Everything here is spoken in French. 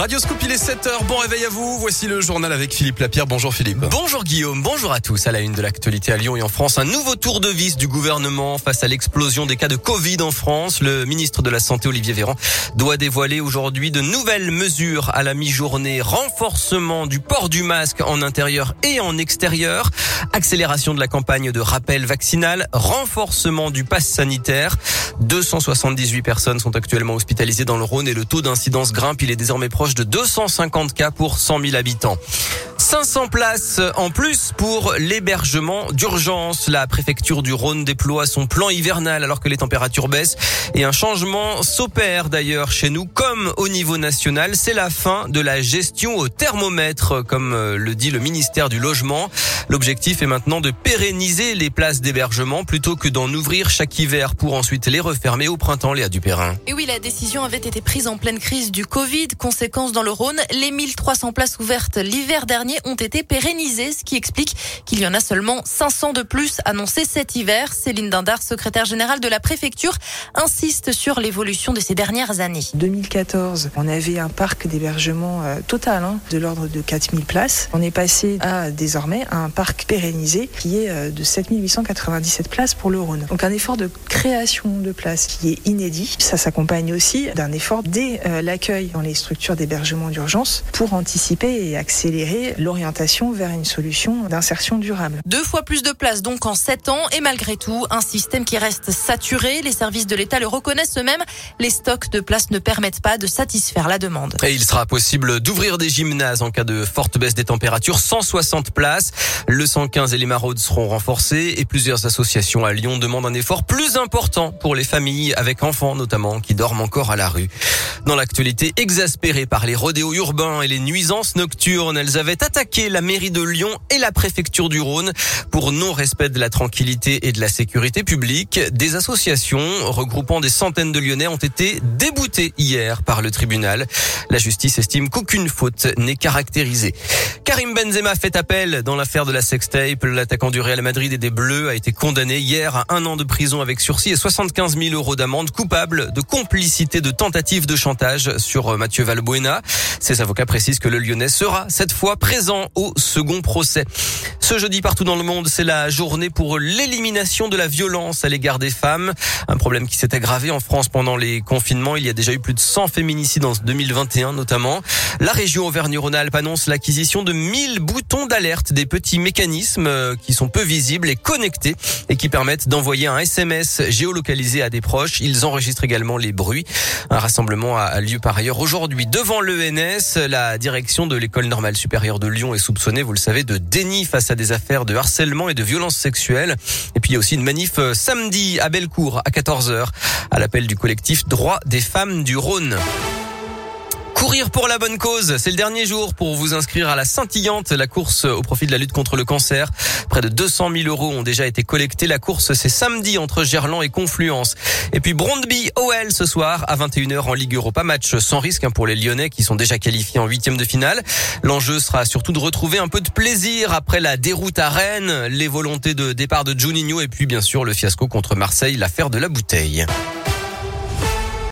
Radioscope, il est 7h. Bon réveil à vous. Voici le journal avec Philippe Lapierre. Bonjour Philippe. Bonjour Guillaume. Bonjour à tous. À la une de l'actualité à Lyon et en France, un nouveau tour de vis du gouvernement face à l'explosion des cas de Covid en France. Le ministre de la Santé, Olivier Véran, doit dévoiler aujourd'hui de nouvelles mesures à la mi-journée. Renforcement du port du masque en intérieur et en extérieur. Accélération de la campagne de rappel vaccinal. Renforcement du pass sanitaire. 278 personnes sont actuellement hospitalisées dans le Rhône et le taux d'incidence grimpe. Il est désormais proche de 250 cas pour 100 000 habitants. 500 places en plus pour l'hébergement d'urgence. La préfecture du Rhône déploie son plan hivernal alors que les températures baissent et un changement s'opère d'ailleurs chez nous comme au niveau national. C'est la fin de la gestion au thermomètre comme euh, le dit le ministère du Logement. L'objectif est maintenant de pérenniser les places d'hébergement plutôt que d'en ouvrir chaque hiver pour ensuite les refermer au printemps, Léa Dupérin. Et oui, la décision avait été prise en pleine crise du Covid. Conséquence dans le Rhône, les 1300 places ouvertes l'hiver dernier ont été pérennisées, ce qui explique qu'il y en a seulement 500 de plus annoncés cet hiver. Céline Dindar, secrétaire générale de la préfecture, insiste sur l'évolution de ces dernières années. 2014, on avait un parc d'hébergement euh, total hein, de l'ordre de 4000 places. On est passé à désormais à un parc pérennisé qui est euh, de 7897 places pour le Rhône. Donc un effort de création de places qui est inédit. Ça s'accompagne aussi d'un effort dès euh, l'accueil dans les structures d'hébergement d'urgence pour anticiper et accélérer l'orientation vers une solution d'insertion durable. Deux fois plus de places donc en sept ans et malgré tout un système qui reste saturé. Les services de l'État le reconnaissent eux-mêmes. Les stocks de places ne permettent pas de satisfaire la demande. Et il sera possible d'ouvrir des gymnases en cas de forte baisse des températures. 160 places. Le 115 et les maraudes seront renforcés et plusieurs associations à Lyon demandent un effort plus important pour les familles avec enfants notamment qui dorment encore à la rue. Dans l'actualité, exaspérée par les rodéos urbains et les nuisances nocturnes, elles avaient attaqué la mairie de Lyon et la préfecture du Rhône pour non-respect de la tranquillité et de la sécurité publique. Des associations regroupant des centaines de Lyonnais ont été déboutées hier par le tribunal. La justice estime qu'aucune faute n'est caractérisée. Karim Benzema fait appel dans l'affaire de la sextape. L'attaquant du Real Madrid et des Bleus a été condamné hier à un an de prison avec sursis et 75 000 euros d'amende coupable de complicité de tentative de chantage sur Mathieu Valbuena. Ses avocats précisent que le Lyonnais sera cette fois présent au second procès. Ce jeudi, partout dans le monde, c'est la journée pour l'élimination de la violence à l'égard des femmes. Un problème qui s'est aggravé en France pendant les confinements. Il y a déjà eu plus de 100 féminicides en 2021 notamment. La région Auvergne-Rhône-Alpes annonce l'acquisition de 1000 boutons d'alerte, des petits mécanismes euh, qui sont peu visibles et connectés et qui permettent d'envoyer un SMS géolocalisé à des proches. Ils enregistrent également les bruits. Un rassemblement a lieu par ailleurs aujourd'hui devant l'ENS. La direction de l'école normale supérieure de Lyon est soupçonnée, vous le savez, de déni face à des affaires de harcèlement et de violence sexuelle. Et puis il y a aussi une manif euh, samedi à Bellecour à 14h à l'appel du collectif Droits des femmes du Rhône. Courir pour la bonne cause, c'est le dernier jour pour vous inscrire à la scintillante, la course au profit de la lutte contre le cancer. Près de 200 000 euros ont déjà été collectés. La course, c'est samedi entre Gerland et Confluence. Et puis Brondby OL ce soir à 21h en Ligue Europa. Match sans risque hein, pour les Lyonnais qui sont déjà qualifiés en huitième de finale. L'enjeu sera surtout de retrouver un peu de plaisir après la déroute à Rennes, les volontés de départ de Juninho et puis bien sûr le fiasco contre Marseille, l'affaire de la bouteille.